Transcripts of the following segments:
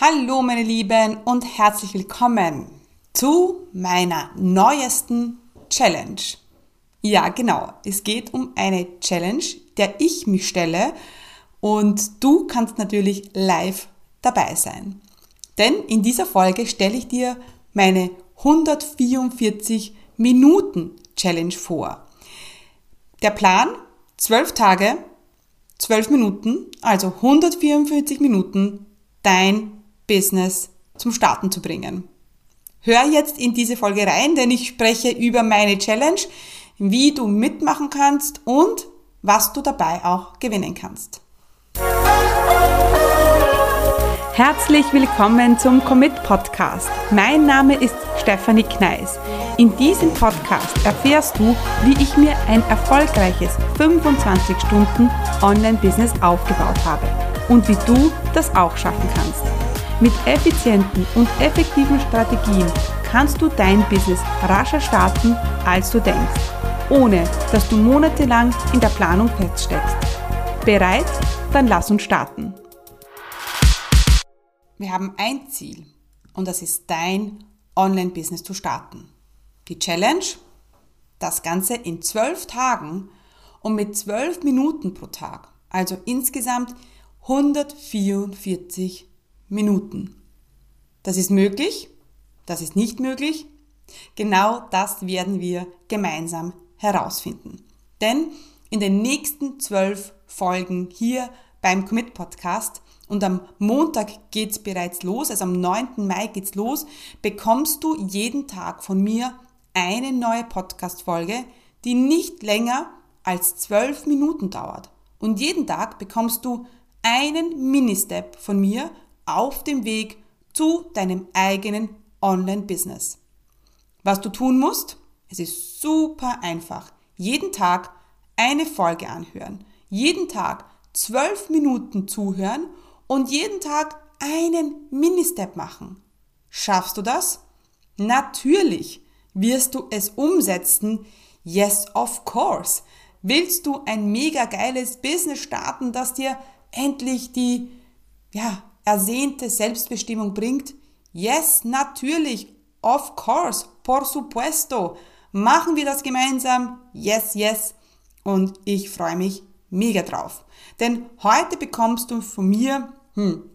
Hallo meine Lieben und herzlich willkommen zu meiner neuesten Challenge. Ja, genau, es geht um eine Challenge, der ich mich stelle und du kannst natürlich live dabei sein. Denn in dieser Folge stelle ich dir meine 144 Minuten Challenge vor. Der Plan, 12 Tage, 12 Minuten, also 144 Minuten, dein Business zum Starten zu bringen. Hör jetzt in diese Folge rein, denn ich spreche über meine Challenge, wie du mitmachen kannst und was du dabei auch gewinnen kannst. Herzlich willkommen zum Commit Podcast. Mein Name ist Stefanie Kneis. In diesem Podcast erfährst du, wie ich mir ein erfolgreiches 25 Stunden Online-Business aufgebaut habe und wie du das auch schaffen kannst. Mit effizienten und effektiven Strategien kannst du dein Business rascher starten, als du denkst, ohne dass du monatelang in der Planung feststeckst. Bereit? Dann lass uns starten. Wir haben ein Ziel und das ist dein Online-Business zu starten. Die Challenge? Das Ganze in zwölf Tagen und mit zwölf Minuten pro Tag. Also insgesamt 144 Minuten. Das ist möglich, das ist nicht möglich. Genau das werden wir gemeinsam herausfinden. Denn in den nächsten zwölf Folgen hier beim Commit Podcast und am Montag geht's bereits los, also am 9. Mai geht's los, bekommst du jeden Tag von mir eine neue Podcast-Folge, die nicht länger als zwölf Minuten dauert. Und jeden Tag bekommst du einen Mini-Step von mir auf dem Weg zu deinem eigenen Online-Business. Was du tun musst, es ist super einfach. Jeden Tag eine Folge anhören, jeden Tag zwölf Minuten zuhören und jeden Tag einen Mini-Step machen. Schaffst du das? Natürlich wirst du es umsetzen. Yes, of course. Willst du ein mega geiles Business starten, das dir endlich die, ja, ersehnte Selbstbestimmung bringt? Yes, natürlich. Of course. Por supuesto. Machen wir das gemeinsam? Yes, yes. Und ich freue mich mega drauf. Denn heute bekommst du von mir hm,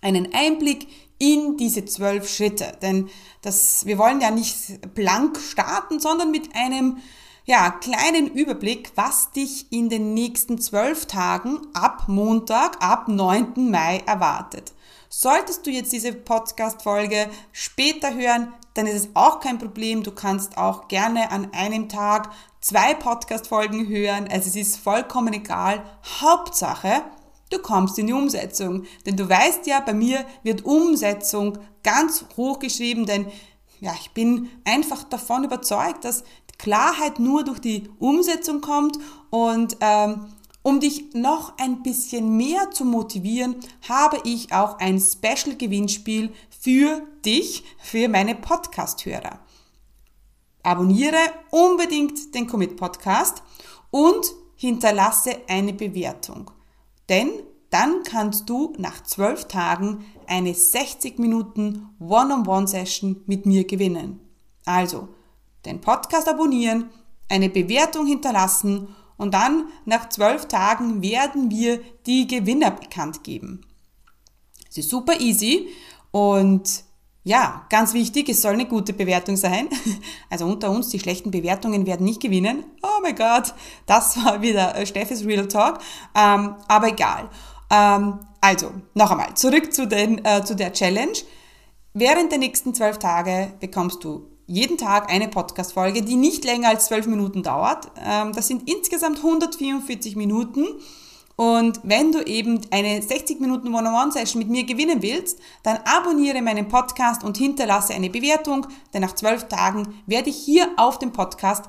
einen Einblick in diese zwölf Schritte. Denn das, wir wollen ja nicht blank starten, sondern mit einem ja, kleinen Überblick, was dich in den nächsten zwölf Tagen ab Montag, ab 9. Mai erwartet. Solltest du jetzt diese Podcast-Folge später hören, dann ist es auch kein Problem. Du kannst auch gerne an einem Tag zwei Podcast-Folgen hören. Also es ist vollkommen egal. Hauptsache, du kommst in die Umsetzung. Denn du weißt ja, bei mir wird Umsetzung ganz hoch geschrieben, denn ja, ich bin einfach davon überzeugt, dass Klarheit nur durch die Umsetzung kommt und ähm, um dich noch ein bisschen mehr zu motivieren, habe ich auch ein Special-Gewinnspiel für dich, für meine Podcast-Hörer. Abonniere unbedingt den Commit Podcast und hinterlasse eine Bewertung. Denn dann kannst du nach zwölf Tagen eine 60 Minuten One-on-One-Session mit mir gewinnen. Also, den Podcast abonnieren, eine Bewertung hinterlassen und dann nach zwölf Tagen werden wir die Gewinner bekannt geben. Es ist super easy und ja, ganz wichtig, es soll eine gute Bewertung sein. Also unter uns, die schlechten Bewertungen werden nicht gewinnen. Oh mein Gott, das war wieder Steffis Real Talk. Ähm, aber egal. Ähm, also, noch einmal, zurück zu, den, äh, zu der Challenge. Während der nächsten zwölf Tage bekommst du jeden Tag eine Podcast-Folge, die nicht länger als zwölf Minuten dauert. Ähm, das sind insgesamt 144 Minuten. Und wenn du eben eine 60 Minuten One-on-One-Session mit mir gewinnen willst, dann abonniere meinen Podcast und hinterlasse eine Bewertung, denn nach zwölf Tagen werde ich hier auf dem Podcast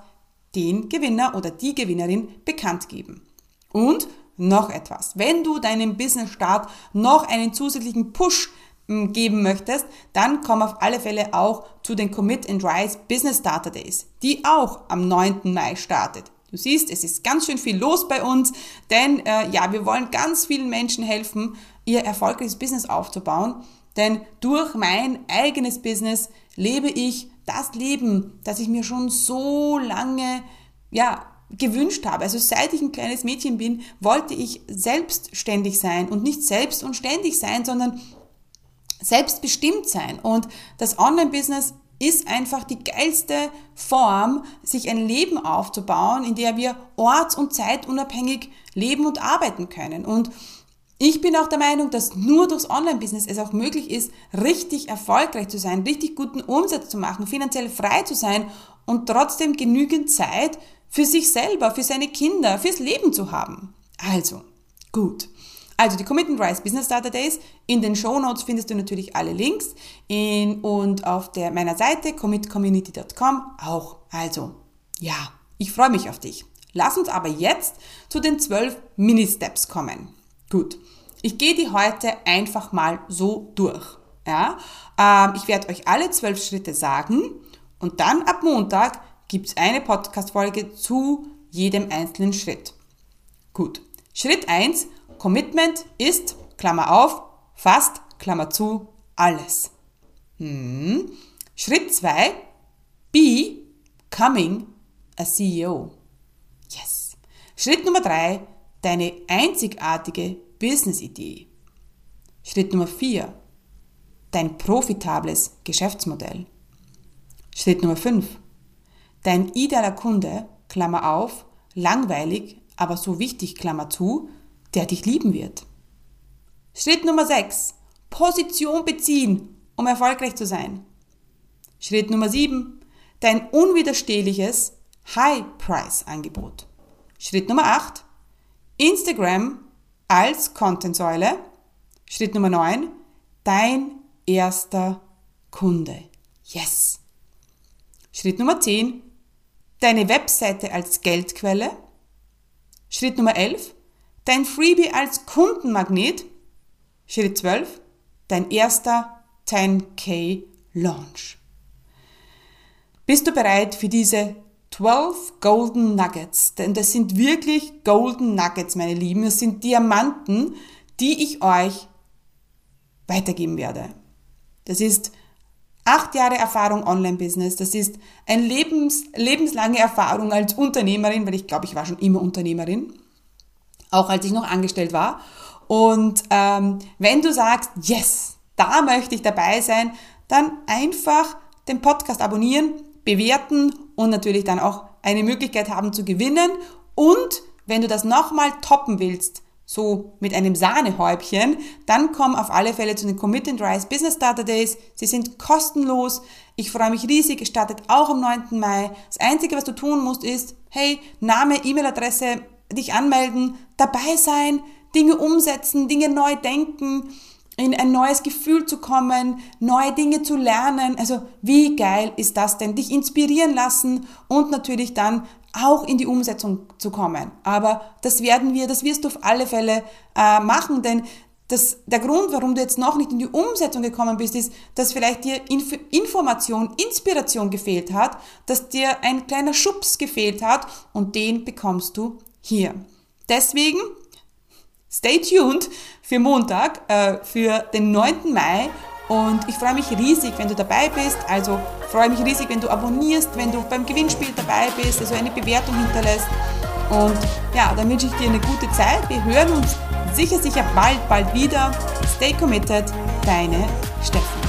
den Gewinner oder die Gewinnerin bekannt geben. Und noch etwas. Wenn du deinem Business-Start noch einen zusätzlichen Push geben möchtest, dann komm auf alle Fälle auch zu den Commit and Rise Business Starter Days, die auch am 9. Mai startet. Du siehst, es ist ganz schön viel los bei uns, denn äh, ja, wir wollen ganz vielen Menschen helfen, ihr erfolgreiches Business aufzubauen. Denn durch mein eigenes Business lebe ich das Leben, das ich mir schon so lange, ja, gewünscht habe. Also seit ich ein kleines Mädchen bin, wollte ich selbstständig sein und nicht selbst und ständig sein, sondern selbstbestimmt sein. Und das Online-Business ist einfach die geilste Form, sich ein Leben aufzubauen, in der wir orts- und zeitunabhängig leben und arbeiten können. Und ich bin auch der Meinung, dass nur durchs Online-Business es auch möglich ist, richtig erfolgreich zu sein, richtig guten Umsatz zu machen, finanziell frei zu sein und trotzdem genügend Zeit für sich selber, für seine Kinder, fürs Leben zu haben. Also, gut. Also die Commit and Rise Business Days. In den Show Notes findest du natürlich alle Links in, und auf der, meiner Seite commitcommunity.com auch. Also, ja, ich freue mich auf dich. Lass uns aber jetzt zu den zwölf Mini-Steps kommen. Gut, ich gehe die heute einfach mal so durch. Ja? Ähm, ich werde euch alle zwölf Schritte sagen und dann ab Montag gibt es eine Podcast-Folge zu jedem einzelnen Schritt. Gut, Schritt 1, Commitment ist, Klammer auf, fast, Klammer zu, alles. Hm. Schritt 2, be coming a CEO. Yes. Schritt Nummer 3, deine einzigartige Business-Idee. Schritt Nummer 4. Dein profitables Geschäftsmodell. Schritt Nummer 5. Dein idealer Kunde, Klammer auf, langweilig, aber so wichtig, Klammer zu, der dich lieben wird. Schritt Nummer 6. Position beziehen, um erfolgreich zu sein. Schritt Nummer 7. Dein unwiderstehliches High-Price-Angebot. Schritt Nummer 8. Instagram als Contentsäule. Schritt Nummer 9. Dein erster Kunde. Yes. Schritt Nummer 10. Deine Webseite als Geldquelle. Schritt Nummer 11. Dein Freebie als Kundenmagnet. Schritt 12. Dein erster 10k Launch. Bist du bereit für diese 12 Golden Nuggets. Denn das sind wirklich Golden Nuggets, meine Lieben. Das sind Diamanten, die ich euch weitergeben werde. Das ist acht Jahre Erfahrung Online-Business. Das ist eine Lebens, lebenslange Erfahrung als Unternehmerin, weil ich glaube, ich war schon immer Unternehmerin. Auch als ich noch angestellt war. Und ähm, wenn du sagst, yes, da möchte ich dabei sein, dann einfach den Podcast abonnieren, bewerten und natürlich dann auch eine Möglichkeit haben zu gewinnen. Und wenn du das nochmal toppen willst, so mit einem Sahnehäubchen, dann komm auf alle Fälle zu den Commit and Rise Business Starter Days. Sie sind kostenlos. Ich freue mich riesig. Es startet auch am 9. Mai. Das Einzige, was du tun musst, ist, hey, Name, E-Mail-Adresse, dich anmelden, dabei sein, Dinge umsetzen, Dinge neu denken in ein neues Gefühl zu kommen, neue Dinge zu lernen. Also wie geil ist das denn? Dich inspirieren lassen und natürlich dann auch in die Umsetzung zu kommen. Aber das werden wir, das wirst du auf alle Fälle äh, machen, denn das, der Grund, warum du jetzt noch nicht in die Umsetzung gekommen bist, ist, dass vielleicht dir Inf Information, Inspiration gefehlt hat, dass dir ein kleiner Schubs gefehlt hat und den bekommst du hier. Deswegen stay tuned für Montag, äh, für den 9. Mai. Und ich freue mich riesig, wenn du dabei bist. Also freue mich riesig, wenn du abonnierst, wenn du beim Gewinnspiel dabei bist, also eine Bewertung hinterlässt. Und ja, dann wünsche ich dir eine gute Zeit. Wir hören uns sicher, sicher bald, bald wieder. Stay committed, deine Steffen.